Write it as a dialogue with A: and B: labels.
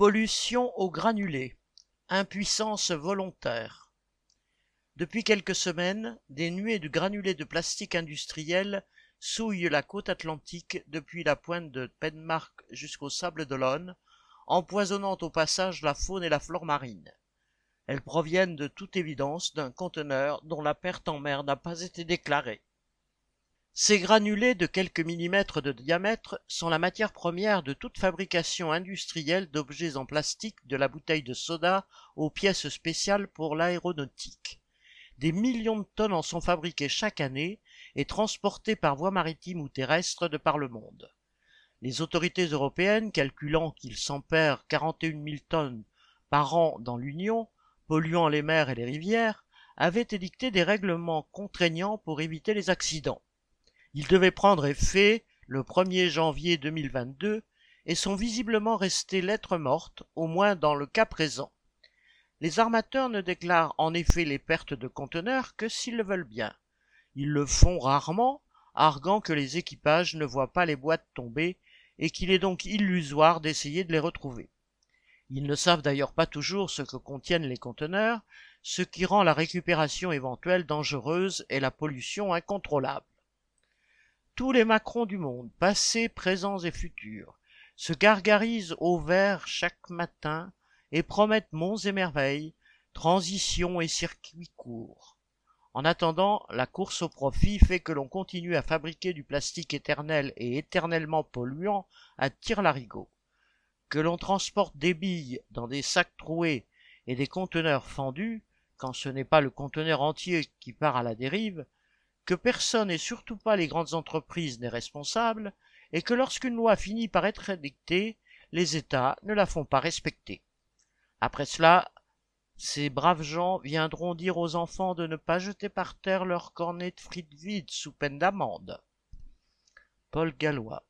A: Pollution au granulé. Impuissance volontaire. Depuis quelques semaines, des nuées de granulés de plastique industriel souillent la côte atlantique depuis la pointe de Penmark jusqu'au sable d'Olonne, empoisonnant au passage la faune et la flore marine. Elles proviennent de toute évidence d'un conteneur dont la perte en mer n'a pas été déclarée. Ces granulés de quelques millimètres de diamètre sont la matière première de toute fabrication industrielle d'objets en plastique de la bouteille de soda aux pièces spéciales pour l'aéronautique. Des millions de tonnes en sont fabriquées chaque année et transportées par voie maritime ou terrestre de par le monde. Les autorités européennes, calculant qu'il s'en perd 41 000 tonnes par an dans l'Union, polluant les mers et les rivières, avaient édicté des règlements contraignants pour éviter les accidents. Ils devaient prendre effet le 1er janvier 2022 et sont visiblement restés lettres mortes, au moins dans le cas présent. Les armateurs ne déclarent en effet les pertes de conteneurs que s'ils le veulent bien. Ils le font rarement, arguant que les équipages ne voient pas les boîtes tomber et qu'il est donc illusoire d'essayer de les retrouver. Ils ne savent d'ailleurs pas toujours ce que contiennent les conteneurs, ce qui rend la récupération éventuelle dangereuse et la pollution incontrôlable. Tous les Macrons du monde, passés, présents et futurs, se gargarisent au vert chaque matin et promettent monts et merveilles, transitions et circuits courts. En attendant, la course au profit fait que l'on continue à fabriquer du plastique éternel et éternellement polluant à tire-larigot, que l'on transporte des billes dans des sacs troués et des conteneurs fendus, quand ce n'est pas le conteneur entier qui part à la dérive, que personne et surtout pas les grandes entreprises n'est responsable, et que lorsqu'une loi finit par être édictée, les États ne la font pas respecter. Après cela, ces braves gens viendront dire aux enfants de ne pas jeter par terre leurs cornets de frites vides sous peine d'amende. Paul Gallois